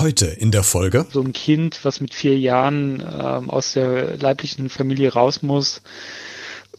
Heute in der Folge. So ein Kind, was mit vier Jahren ähm, aus der leiblichen Familie raus muss,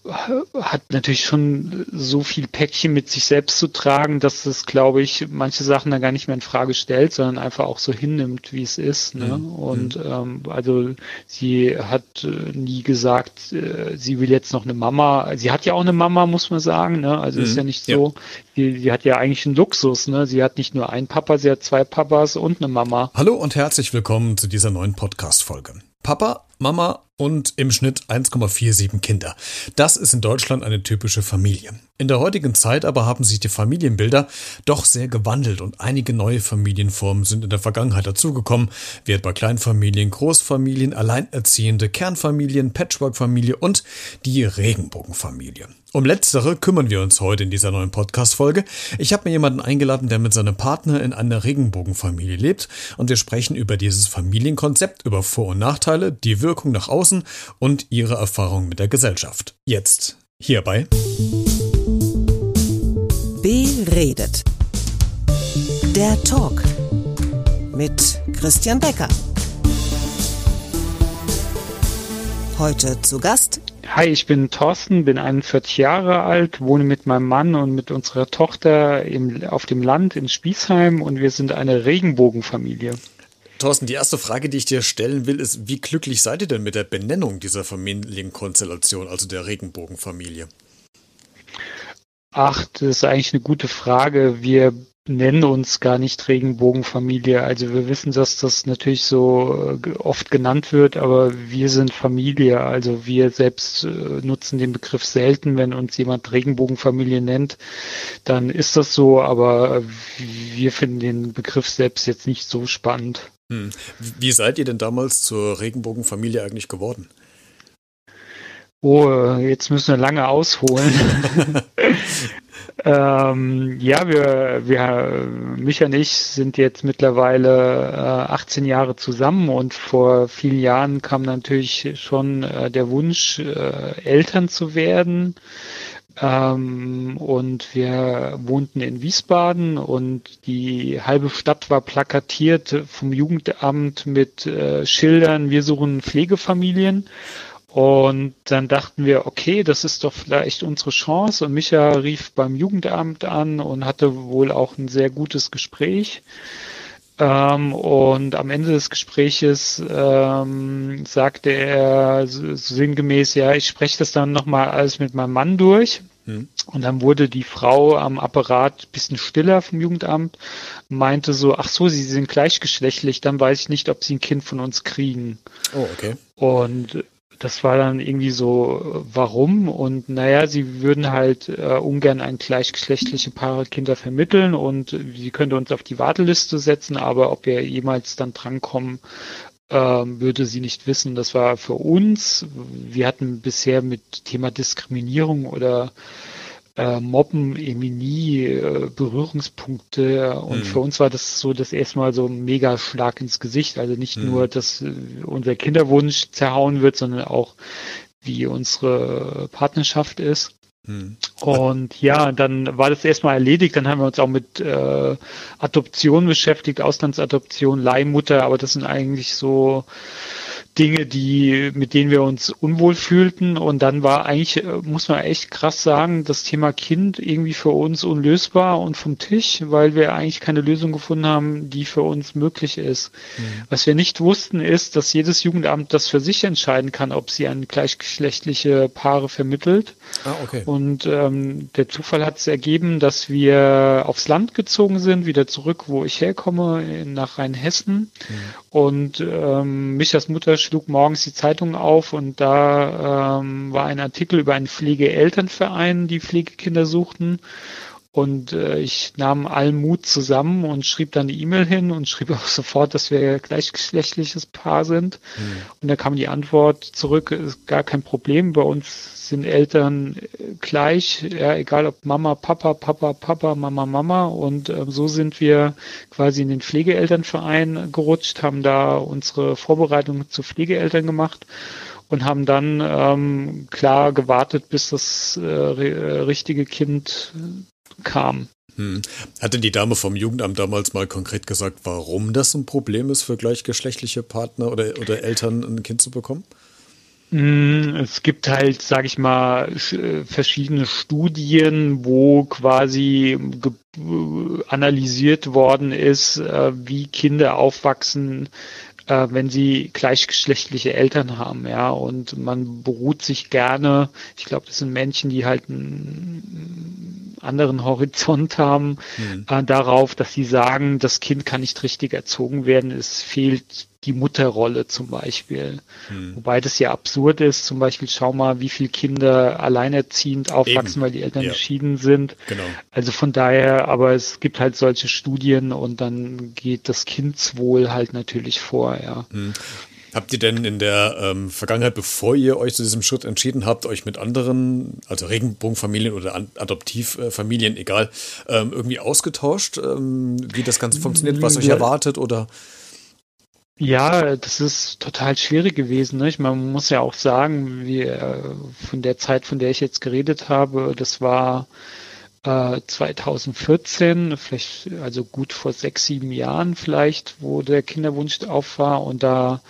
hat natürlich schon so viel Päckchen mit sich selbst zu tragen, dass es, glaube ich, manche Sachen dann gar nicht mehr in Frage stellt, sondern einfach auch so hinnimmt, wie es ist. Ne? Mhm. Und ähm, also sie hat äh, nie gesagt, äh, sie will jetzt noch eine Mama. Sie hat ja auch eine Mama, muss man sagen. Ne? Also mhm. ist ja nicht so. Ja. Sie, sie hat ja eigentlich einen Luxus. Ne? Sie hat nicht nur einen Papa, sie hat zwei Papas und eine Mama. Hallo und herzlich willkommen zu dieser neuen Podcast-Folge. Papa, Mama und im Schnitt 1,47 Kinder. Das ist in Deutschland eine typische Familie. In der heutigen Zeit aber haben sich die Familienbilder doch sehr gewandelt und einige neue Familienformen sind in der Vergangenheit dazugekommen, wie etwa Kleinfamilien, Großfamilien, Alleinerziehende, Kernfamilien, Patchworkfamilie und die Regenbogenfamilie. Um letztere kümmern wir uns heute in dieser neuen Podcast-Folge. Ich habe mir jemanden eingeladen, der mit seinem Partner in einer Regenbogenfamilie lebt und wir sprechen über dieses Familienkonzept, über Vor- und Nachteile, die Wirkung nach außen und ihre Erfahrung mit der Gesellschaft. Jetzt hierbei. Beredet. Der Talk mit Christian Becker. Heute zu Gast. Hi, ich bin Thorsten, bin 41 Jahre alt, wohne mit meinem Mann und mit unserer Tochter im, auf dem Land in Spießheim und wir sind eine Regenbogenfamilie. Thorsten, die erste Frage, die ich dir stellen will, ist, wie glücklich seid ihr denn mit der Benennung dieser Familienkonstellation, also der Regenbogenfamilie? Ach, das ist eigentlich eine gute Frage. Wir nennen uns gar nicht Regenbogenfamilie. Also wir wissen, dass das natürlich so äh, oft genannt wird, aber wir sind Familie. Also wir selbst äh, nutzen den Begriff selten. Wenn uns jemand Regenbogenfamilie nennt, dann ist das so, aber wir finden den Begriff selbst jetzt nicht so spannend. Hm. Wie seid ihr denn damals zur Regenbogenfamilie eigentlich geworden? Oh, jetzt müssen wir lange ausholen. ähm, ja, wir, wir, mich und ich sind jetzt mittlerweile äh, 18 Jahre zusammen und vor vielen Jahren kam natürlich schon äh, der Wunsch, äh, Eltern zu werden. Ähm, und wir wohnten in Wiesbaden und die halbe Stadt war plakatiert vom Jugendamt mit äh, Schildern, wir suchen Pflegefamilien. Und dann dachten wir, okay, das ist doch vielleicht unsere Chance. Und Micha rief beim Jugendamt an und hatte wohl auch ein sehr gutes Gespräch. Ähm, und am Ende des Gespräches ähm, sagte er sinngemäß, ja, ich spreche das dann nochmal alles mit meinem Mann durch. Mhm. Und dann wurde die Frau am Apparat bisschen stiller vom Jugendamt, meinte so, ach so, sie sind gleichgeschlechtlich, dann weiß ich nicht, ob sie ein Kind von uns kriegen. Oh, okay. Und das war dann irgendwie so, warum? Und naja, sie würden halt äh, ungern ein gleichgeschlechtliche Paare Kinder vermitteln und sie könnte uns auf die Warteliste setzen, aber ob wir jemals dann drankommen, ähm, würde sie nicht wissen. Das war für uns. Wir hatten bisher mit Thema Diskriminierung oder äh, Mobben irgendwie nie äh, Berührungspunkte und mhm. für uns war das so das erste Mal so ein mega Schlag ins Gesicht. Also nicht mhm. nur, dass äh, unser Kinderwunsch zerhauen wird, sondern auch wie unsere Partnerschaft ist. Mhm. Und ja, dann war das erstmal erledigt. Dann haben wir uns auch mit äh, Adoption beschäftigt, Auslandsadoption, Leihmutter, aber das sind eigentlich so Dinge, die, mit denen wir uns unwohl fühlten. Und dann war eigentlich, äh, muss man echt krass sagen, das Thema Kind irgendwie für uns unlösbar und vom Tisch, weil wir eigentlich keine Lösung gefunden haben, die für uns möglich ist. Mhm. Was wir nicht wussten, ist, dass jedes Jugendamt das für sich entscheiden kann, ob sie an gleichgeschlechtliche Paare vermittelt. Ah, okay. Und ähm, der Zufall hat es ergeben, dass wir aufs Land gezogen sind, wieder zurück, wo ich herkomme, nach Rheinhessen. Mhm. Und ähm, Michas Mutter schlug morgens die Zeitung auf und da ähm, war ein Artikel über einen Pflegeelternverein, die Pflegekinder suchten. Und äh, ich nahm allen Mut zusammen und schrieb dann die E-Mail hin und schrieb auch sofort, dass wir gleichgeschlechtliches Paar sind. Mhm. Und da kam die Antwort zurück, ist gar kein Problem. Bei uns sind Eltern äh, gleich, ja, egal ob Mama, Papa, Papa, Papa, Mama, Mama. Und äh, so sind wir quasi in den Pflegeelternverein gerutscht, haben da unsere Vorbereitung zu Pflegeeltern gemacht und haben dann ähm, klar gewartet, bis das äh, richtige Kind kam. Hm. Hatte die Dame vom Jugendamt damals mal konkret gesagt, warum das ein Problem ist für gleichgeschlechtliche Partner oder, oder Eltern, ein Kind zu bekommen? Hm, es gibt halt, sage ich mal, verschiedene Studien, wo quasi analysiert worden ist, äh, wie Kinder aufwachsen, äh, wenn sie gleichgeschlechtliche Eltern haben, ja. Und man beruht sich gerne, ich glaube, das sind Menschen, die halt einen anderen Horizont haben, mhm. äh, darauf, dass sie sagen, das Kind kann nicht richtig erzogen werden, es fehlt die Mutterrolle zum Beispiel. Hm. Wobei das ja absurd ist. Zum Beispiel schau mal, wie viele Kinder alleinerziehend aufwachsen, Eben. weil die Eltern ja. geschieden sind. Genau. Also von daher, aber es gibt halt solche Studien und dann geht das Kindswohl halt natürlich vor, ja. Hm. Habt ihr denn in der ähm, Vergangenheit, bevor ihr euch zu diesem Schritt entschieden habt, euch mit anderen, also Regenbogenfamilien oder Adoptivfamilien, egal, ähm, irgendwie ausgetauscht, ähm, wie das Ganze funktioniert, was euch erwartet oder? Ja, das ist total schwierig gewesen. Ne? Man muss ja auch sagen, wie, äh, von der Zeit, von der ich jetzt geredet habe, das war äh, 2014, vielleicht also gut vor sechs, sieben Jahren vielleicht, wo der Kinderwunsch auf war. Und da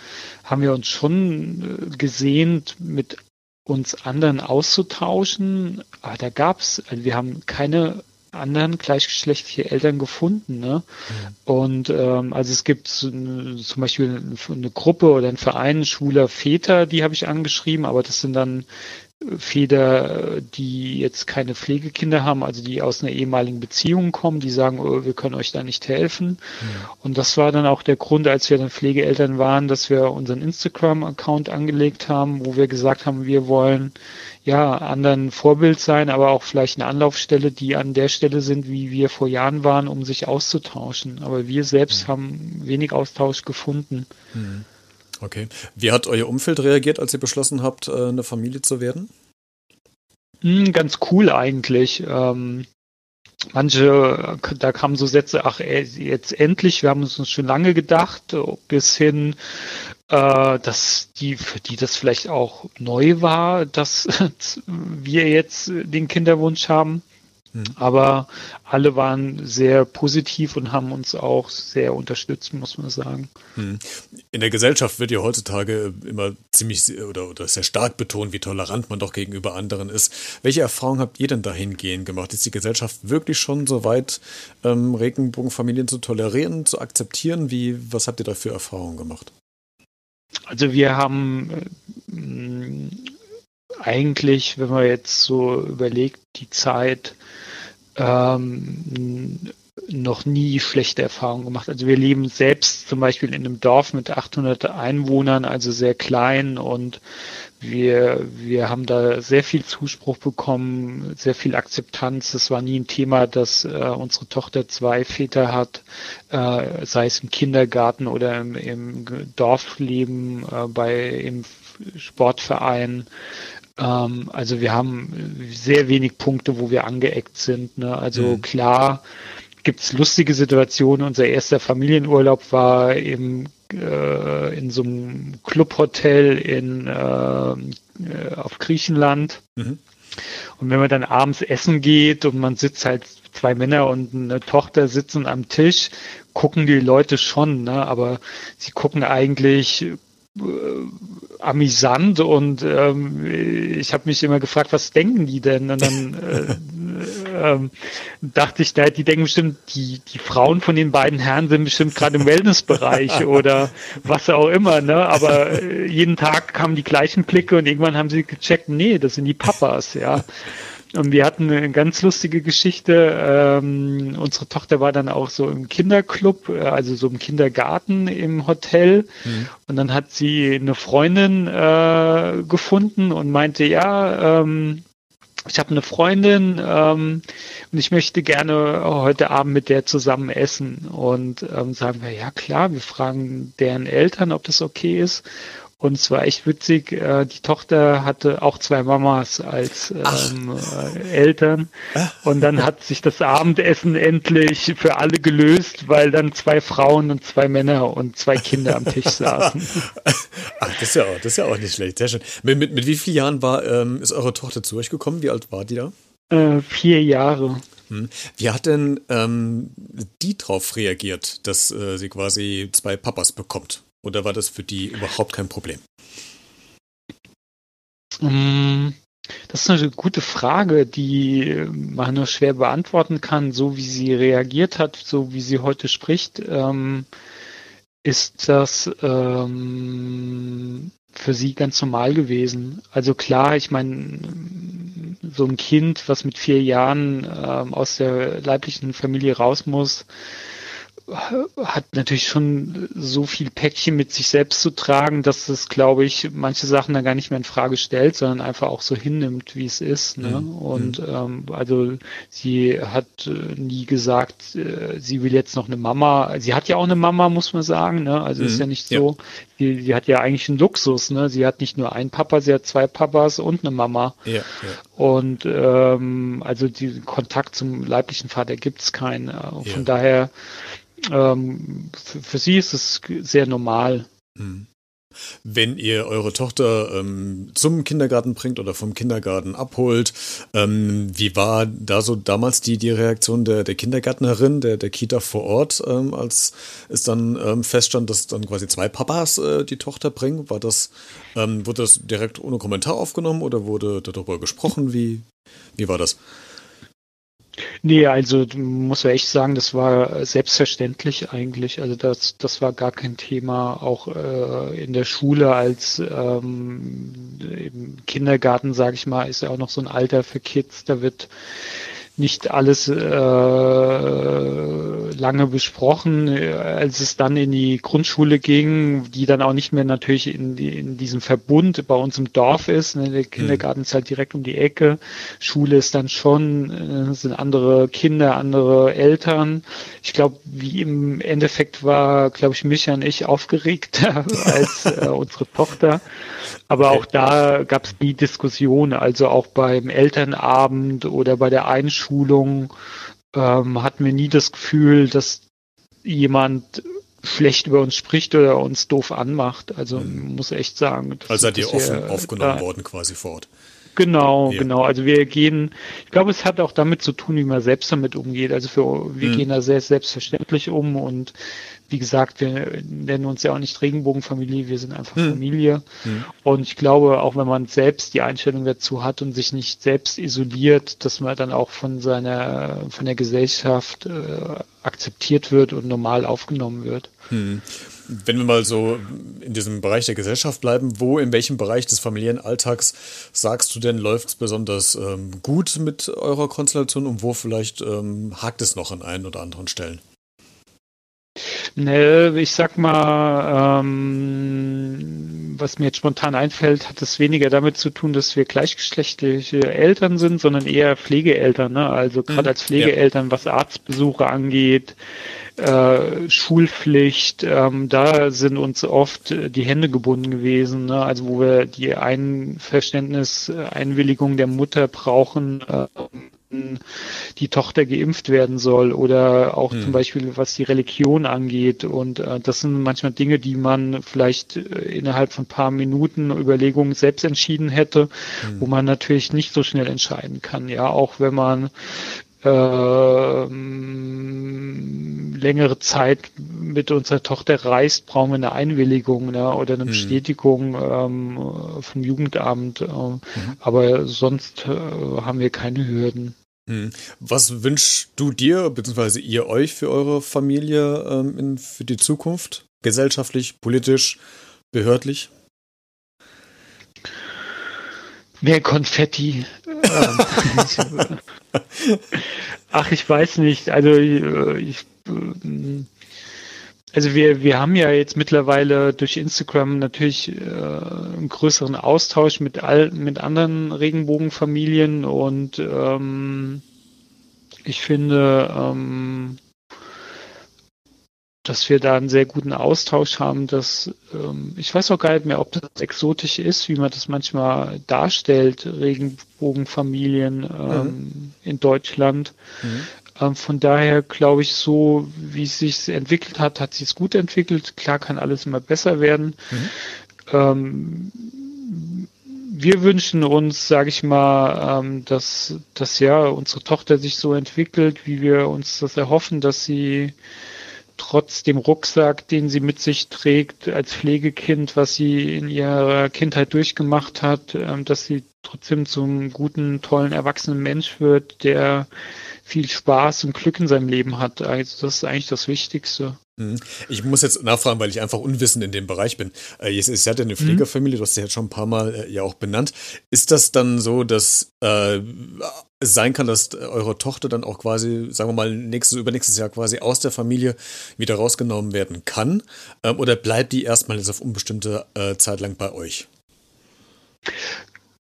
haben wir uns schon äh, gesehnt, mit uns anderen auszutauschen. Aber da gab's, also wir haben keine anderen gleichgeschlechtliche Eltern gefunden. Ne? Mhm. Und ähm, also es gibt zum Beispiel eine Gruppe oder einen Verein schwuler Väter, die habe ich angeschrieben, aber das sind dann Väter, die jetzt keine Pflegekinder haben, also die aus einer ehemaligen Beziehung kommen, die sagen, oh, wir können euch da nicht helfen. Mhm. Und das war dann auch der Grund, als wir dann Pflegeeltern waren, dass wir unseren Instagram-Account angelegt haben, wo wir gesagt haben, wir wollen ja, anderen Vorbild sein, aber auch vielleicht eine Anlaufstelle, die an der Stelle sind, wie wir vor Jahren waren, um sich auszutauschen. Aber wir selbst mhm. haben wenig Austausch gefunden. Mhm. Okay. Wie hat euer Umfeld reagiert, als ihr beschlossen habt, äh, eine Familie zu werden? Hm, ganz cool eigentlich. Ähm, manche, da kamen so Sätze, ach, jetzt endlich, wir haben uns schon lange gedacht, bis hin, äh, dass die, für die das vielleicht auch neu war, dass wir jetzt den Kinderwunsch haben. Hm. Aber alle waren sehr positiv und haben uns auch sehr unterstützt, muss man sagen. Hm. In der Gesellschaft wird ja heutzutage immer ziemlich oder, oder sehr stark betont, wie tolerant man doch gegenüber anderen ist. Welche Erfahrungen habt ihr denn dahingehend gemacht? Ist die Gesellschaft wirklich schon so weit, ähm, Regenbogenfamilien zu tolerieren, zu akzeptieren? Wie, was habt ihr da für Erfahrungen gemacht? Also wir haben äh, eigentlich, wenn man jetzt so überlegt, die Zeit ähm, noch nie schlechte Erfahrungen gemacht. Also wir leben selbst zum Beispiel in einem Dorf mit 800 Einwohnern, also sehr klein und wir, wir haben da sehr viel Zuspruch bekommen, sehr viel Akzeptanz. Es war nie ein Thema, dass äh, unsere Tochter zwei Väter hat, äh, sei es im Kindergarten oder im, im Dorfleben, äh, bei im Sportverein. Ähm, also wir haben sehr wenig Punkte, wo wir angeeckt sind. Ne? Also mhm. klar gibt es lustige Situationen. Unser erster Familienurlaub war im äh, in so einem Clubhotel in äh, auf Griechenland. Mhm. Und wenn man dann abends essen geht und man sitzt halt zwei Männer und eine Tochter sitzen am Tisch, gucken die Leute schon, ne? aber sie gucken eigentlich äh, amüsant und ähm, ich habe mich immer gefragt, was denken die denn? Und dann äh, äh, dachte ich, die denken bestimmt, die, die Frauen von den beiden Herren sind bestimmt gerade im Wellnessbereich oder was auch immer, ne? Aber äh, jeden Tag kamen die gleichen Blicke und irgendwann haben sie gecheckt, nee, das sind die Papas, ja. Und wir hatten eine ganz lustige Geschichte. Ähm, unsere Tochter war dann auch so im Kinderclub, äh, also so im Kindergarten im Hotel. Mhm. Und dann hat sie eine Freundin äh, gefunden und meinte, ja, ähm, ich habe eine Freundin ähm, und ich möchte gerne heute Abend mit der zusammen essen. Und ähm, sagen wir, ja klar, wir fragen deren Eltern, ob das okay ist. Und es war echt witzig. Äh, die Tochter hatte auch zwei Mamas als ähm, äh, Eltern. Und dann hat sich das Abendessen endlich für alle gelöst, weil dann zwei Frauen und zwei Männer und zwei Kinder am Tisch saßen. Ach, das ist ja auch, das ist ja auch nicht schlecht. Sehr schön. Mit, mit, mit wie vielen Jahren war, ähm, ist eure Tochter zu euch gekommen? Wie alt war die da? Äh, vier Jahre. Hm. Wie hat denn ähm, die darauf reagiert, dass äh, sie quasi zwei Papas bekommt? Oder war das für die überhaupt kein Problem? Mm, das ist eine gute Frage, die man nur schwer beantworten kann. So wie sie reagiert hat, so wie sie heute spricht, ähm, ist das ähm, für sie ganz normal gewesen. Also klar, ich meine, so ein Kind, was mit vier Jahren ähm, aus der leiblichen Familie raus muss, hat natürlich schon so viel Päckchen mit sich selbst zu tragen, dass es, glaube ich, manche Sachen dann gar nicht mehr in Frage stellt, sondern einfach auch so hinnimmt, wie es ist. Ne? Mhm. Und ähm, also sie hat äh, nie gesagt, äh, sie will jetzt noch eine Mama. Sie hat ja auch eine Mama, muss man sagen. Ne? Also mhm. ist ja nicht so. Ja. Sie, sie hat ja eigentlich einen Luxus. Ne? Sie hat nicht nur einen Papa, sie hat zwei Papas und eine Mama. Ja, ja. Und ähm, also diesen Kontakt zum leiblichen Vater gibt es keinen. Von daher ähm, für, für, sie ist es sehr normal. Hm. Wenn ihr eure Tochter ähm, zum Kindergarten bringt oder vom Kindergarten abholt, ähm, wie war da so damals die, die Reaktion der, der Kindergärtnerin, der, der Kita vor Ort, ähm, als es dann ähm, feststand, dass dann quasi zwei Papas äh, die Tochter bringen? War das, ähm, wurde das direkt ohne Kommentar aufgenommen oder wurde darüber gesprochen? Wie, wie war das? Nee, also muss man echt sagen, das war selbstverständlich eigentlich. Also das, das war gar kein Thema. Auch äh, in der Schule als ähm, im Kindergarten, sage ich mal, ist ja auch noch so ein Alter für Kids. Da wird nicht alles äh, lange besprochen. Als es dann in die Grundschule ging, die dann auch nicht mehr natürlich in, in diesem Verbund bei uns im Dorf ist. Ne? Der Kindergarten mhm. ist halt direkt um die Ecke. Schule ist dann schon, äh, sind andere Kinder, andere Eltern. Ich glaube, wie im Endeffekt war, glaube ich, Micha und ich aufgeregter als äh, unsere Tochter. Aber auch da gab es die Diskussion, also auch beim Elternabend oder bei der Einschulung ähm, hatten wir nie das Gefühl, dass jemand schlecht über uns spricht oder uns doof anmacht. Also mhm. muss echt sagen. Also seid ihr offen aufgenommen worden quasi vor Ort. Genau, ja. genau. Also wir gehen, ich glaube, es hat auch damit zu tun, wie man selbst damit umgeht. Also für, wir mhm. gehen da sehr selbstverständlich um und wie gesagt, wir nennen uns ja auch nicht Regenbogenfamilie, wir sind einfach hm. Familie. Hm. Und ich glaube, auch wenn man selbst die Einstellung dazu hat und sich nicht selbst isoliert, dass man dann auch von seiner, von der Gesellschaft äh, akzeptiert wird und normal aufgenommen wird. Hm. Wenn wir mal so in diesem Bereich der Gesellschaft bleiben, wo, in welchem Bereich des familiären Alltags sagst du denn, läuft es besonders ähm, gut mit eurer Konstellation und wo vielleicht ähm, hakt es noch an ein oder anderen Stellen? Ne, ich sag mal, ähm, was mir jetzt spontan einfällt, hat es weniger damit zu tun, dass wir gleichgeschlechtliche Eltern sind, sondern eher Pflegeeltern. Ne? Also gerade mhm. als Pflegeeltern, ja. was Arztbesuche angeht, äh, Schulpflicht, ähm, da sind uns oft die Hände gebunden gewesen. Ne? Also wo wir die Einverständnis, Einwilligung der Mutter brauchen, äh, die Tochter geimpft werden soll oder auch hm. zum Beispiel was die Religion angeht. Und äh, das sind manchmal Dinge, die man vielleicht äh, innerhalb von ein paar Minuten Überlegungen selbst entschieden hätte, hm. wo man natürlich nicht so schnell entscheiden kann. Ja, auch wenn man äh, längere Zeit mit unserer Tochter reist, brauchen wir eine Einwilligung ne, oder eine hm. Bestätigung ähm, vom Jugendamt. Äh, mhm. Aber sonst äh, haben wir keine Hürden. Hm. Was wünschst du dir, beziehungsweise ihr euch für eure Familie ähm, in, für die Zukunft? Gesellschaftlich, politisch, behördlich? Mehr Konfetti. Ähm, ach, ich weiß nicht. Also äh, ich, äh, also wir, wir haben ja jetzt mittlerweile durch Instagram natürlich äh, einen größeren Austausch mit all, mit anderen Regenbogenfamilien und ähm, ich finde, ähm, dass wir da einen sehr guten Austausch haben, dass ähm, ich weiß auch gar nicht mehr, ob das exotisch ist, wie man das manchmal darstellt, Regenbogenfamilien ähm, mhm. in Deutschland. Mhm. Ähm, von daher glaube ich, so wie es sich entwickelt hat, hat sich es gut entwickelt. Klar kann alles immer besser werden. Mhm. Ähm, wir wünschen uns, sage ich mal, ähm, dass, dass ja unsere Tochter sich so entwickelt, wie wir uns das erhoffen, dass sie trotz dem Rucksack, den sie mit sich trägt als Pflegekind, was sie in ihrer Kindheit durchgemacht hat, ähm, dass sie trotzdem zum guten, tollen, erwachsenen Mensch wird, der viel Spaß und Glück in seinem Leben hat. Also das ist eigentlich das Wichtigste. Mhm. Ich muss jetzt nachfragen, weil ich einfach unwissend in dem Bereich bin. Äh, es ist ja eine mhm. Pflegerfamilie, du hast sie jetzt schon ein paar Mal äh, ja auch benannt. Ist das dann so, dass äh, es sein kann, dass eure Tochter dann auch quasi, sagen wir mal, nächstes, übernächstes Jahr quasi aus der Familie wieder rausgenommen werden kann? Ähm, oder bleibt die erstmal jetzt auf unbestimmte äh, Zeit lang bei euch?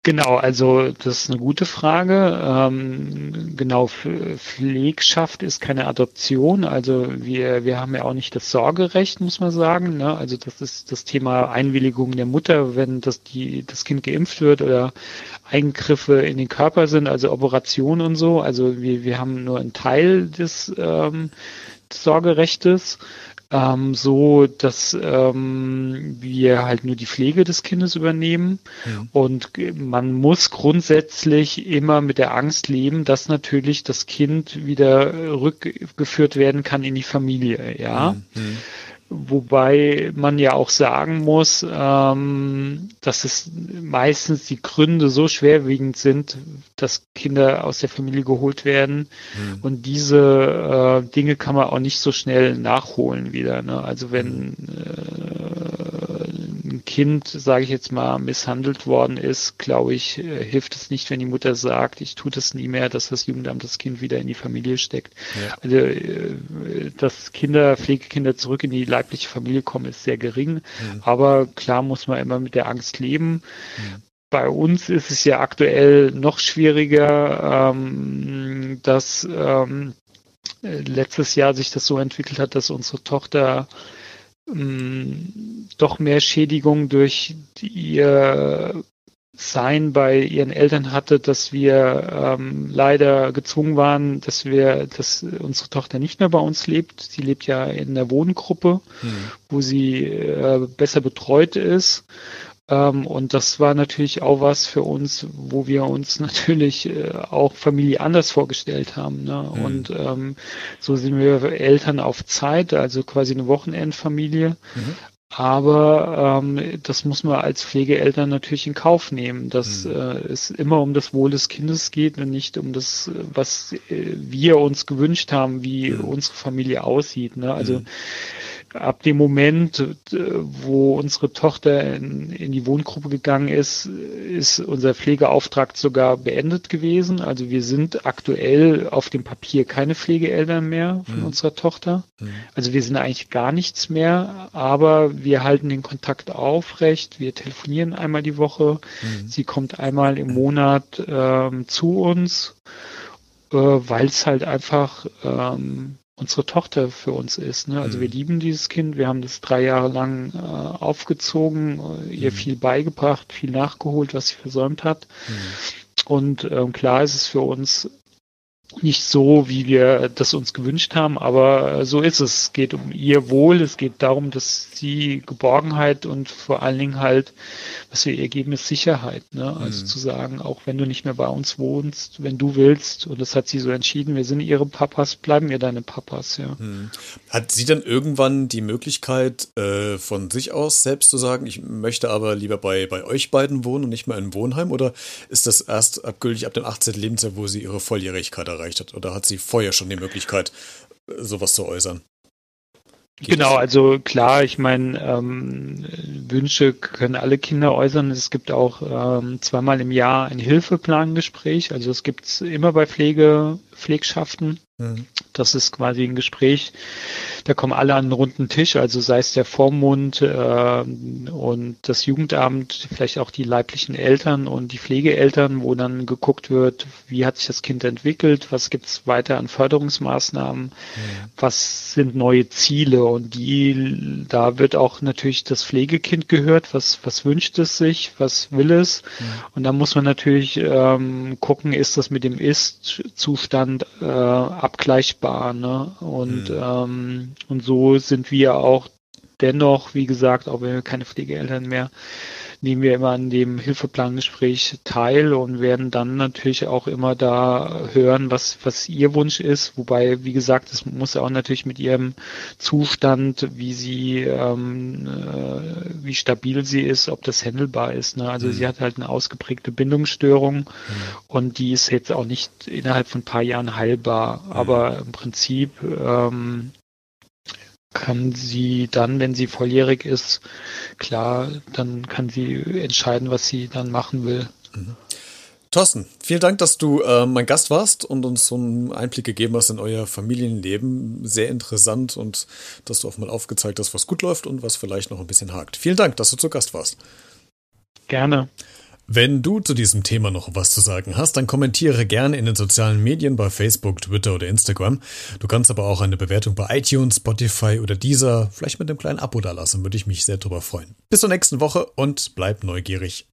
Genau, also das ist eine gute Frage. Ähm, genau, Pflegschaft ist keine Adoption. Also wir, wir haben ja auch nicht das Sorgerecht, muss man sagen. Ne? Also das ist das Thema Einwilligung der Mutter, wenn das, die, das Kind geimpft wird oder Eingriffe in den Körper sind, also Operationen und so. Also wir, wir haben nur einen Teil des, ähm, des Sorgerechtes ähm, so, dass ähm, wir halt nur die Pflege des Kindes übernehmen. Ja. Und man muss grundsätzlich immer mit der Angst leben, dass natürlich das Kind wieder rückgeführt werden kann in die Familie. Ja. Mhm. Wobei man ja auch sagen muss, ähm, dass es meistens die Gründe so schwerwiegend sind, dass Kinder aus der Familie geholt werden. Mhm. Und diese äh, Dinge kann man auch nicht so schnell nachholen wieder. Ne? Also wenn äh, ein Kind, sage ich jetzt mal, misshandelt worden ist, glaube ich, äh, hilft es nicht, wenn die Mutter sagt, ich tue das nie mehr, dass das Jugendamt das Kind wieder in die Familie steckt. Ja. Also äh, dass Kinder, Pflegekinder zurück in die leibliche Familie kommen, ist sehr gering. Mhm. Aber klar muss man immer mit der Angst leben. Mhm. Bei uns ist es ja aktuell noch schwieriger, ähm, dass ähm, letztes Jahr sich das so entwickelt hat, dass unsere Tochter ähm, doch mehr Schädigung durch ihr sein bei ihren Eltern hatte, dass wir ähm, leider gezwungen waren, dass wir, dass unsere Tochter nicht mehr bei uns lebt. Sie lebt ja in der Wohngruppe, mhm. wo sie äh, besser betreut ist. Ähm, und das war natürlich auch was für uns, wo wir uns natürlich äh, auch Familie anders vorgestellt haben. Ne? Mhm. Und ähm, so sind wir Eltern auf Zeit, also quasi eine Wochenendfamilie. Mhm. Aber ähm, das muss man als Pflegeeltern natürlich in Kauf nehmen, dass mhm. äh, es immer um das Wohl des Kindes geht und nicht um das, was äh, wir uns gewünscht haben, wie mhm. unsere Familie aussieht. Ne? Also mhm ab dem Moment, wo unsere Tochter in, in, die Wohngruppe gegangen ist, ist unser Pflegeauftrag sogar beendet gewesen. Also wir sind aktuell auf dem Papier keine Pflegeeltern mehr von mhm. unserer Tochter. Mhm. Also wir sind eigentlich gar nichts mehr, aber wir halten den Kontakt aufrecht. Wir telefonieren einmal die Woche. Mhm. Sie kommt einmal im Monat ähm, zu uns, äh, weil es halt einfach ähm, unsere Tochter für uns ist. Ne? Also mhm. wir lieben dieses Kind, wir haben das drei Jahre lang äh, aufgezogen, äh, ihr mhm. viel beigebracht, viel nachgeholt, was sie versäumt hat. Mhm. Und ähm, klar ist es für uns nicht so, wie wir das uns gewünscht haben, aber so ist es. Es geht um ihr Wohl, es geht darum, dass sie Geborgenheit und vor allen Dingen halt, was wir ihr geben, ist Sicherheit. Ne? Also mhm. zu sagen, auch wenn du nicht mehr bei uns wohnst, wenn du willst, und das hat sie so entschieden, wir sind ihre Papas, bleiben wir deine Papas, ja. Mhm. Hat sie dann irgendwann die Möglichkeit, äh, von sich aus selbst zu sagen, ich möchte aber lieber bei, bei euch beiden wohnen und nicht mehr in Wohnheim? Oder ist das erst abgültig ab dem 18. Lebensjahr, wo sie ihre Volljährigkeit erreicht? Erreicht hat? Oder hat sie vorher schon die Möglichkeit, sowas zu äußern? Genau, also klar, ich meine, ähm, Wünsche können alle Kinder äußern. Es gibt auch ähm, zweimal im Jahr ein Hilfeplangespräch. Also es gibt es immer bei Pflege, Pflegschaften. Mhm. Das ist quasi ein Gespräch, da kommen alle an einen runden Tisch, also sei es der Vormund äh, und das Jugendamt, vielleicht auch die leiblichen Eltern und die Pflegeeltern, wo dann geguckt wird, wie hat sich das Kind entwickelt, was gibt es weiter an Förderungsmaßnahmen, mhm. was sind neue Ziele und die, da wird auch natürlich das Pflegekind gehört, was, was wünscht es sich, was will es mhm. und da muss man natürlich ähm, gucken, ist das mit dem Ist-Zustand äh, abgleichbar. Ne? Und, mhm. ähm, und so sind wir auch dennoch, wie gesagt, auch wenn wir keine Pflegeeltern mehr, nehmen wir immer an dem Hilfeplangespräch teil und werden dann natürlich auch immer da hören, was, was ihr Wunsch ist. Wobei, wie gesagt, es muss auch natürlich mit ihrem Zustand, wie sie, ähm, äh, wie stabil sie ist, ob das handelbar ist. Ne? Also mhm. sie hat halt eine ausgeprägte Bindungsstörung mhm. und die ist jetzt auch nicht innerhalb von ein paar Jahren heilbar. Mhm. Aber im Prinzip ähm, kann sie dann, wenn sie volljährig ist, klar, dann kann sie entscheiden, was sie dann machen will. Mhm. Thorsten, vielen Dank, dass du äh, mein Gast warst und uns so einen Einblick gegeben hast in euer Familienleben. Sehr interessant und dass du auch mal aufgezeigt hast, was gut läuft und was vielleicht noch ein bisschen hakt. Vielen Dank, dass du zu Gast warst. Gerne. Wenn du zu diesem Thema noch was zu sagen hast, dann kommentiere gerne in den sozialen Medien bei Facebook, Twitter oder Instagram. Du kannst aber auch eine Bewertung bei iTunes, Spotify oder dieser vielleicht mit einem kleinen Abo da lassen, würde ich mich sehr drüber freuen. Bis zur nächsten Woche und bleib neugierig.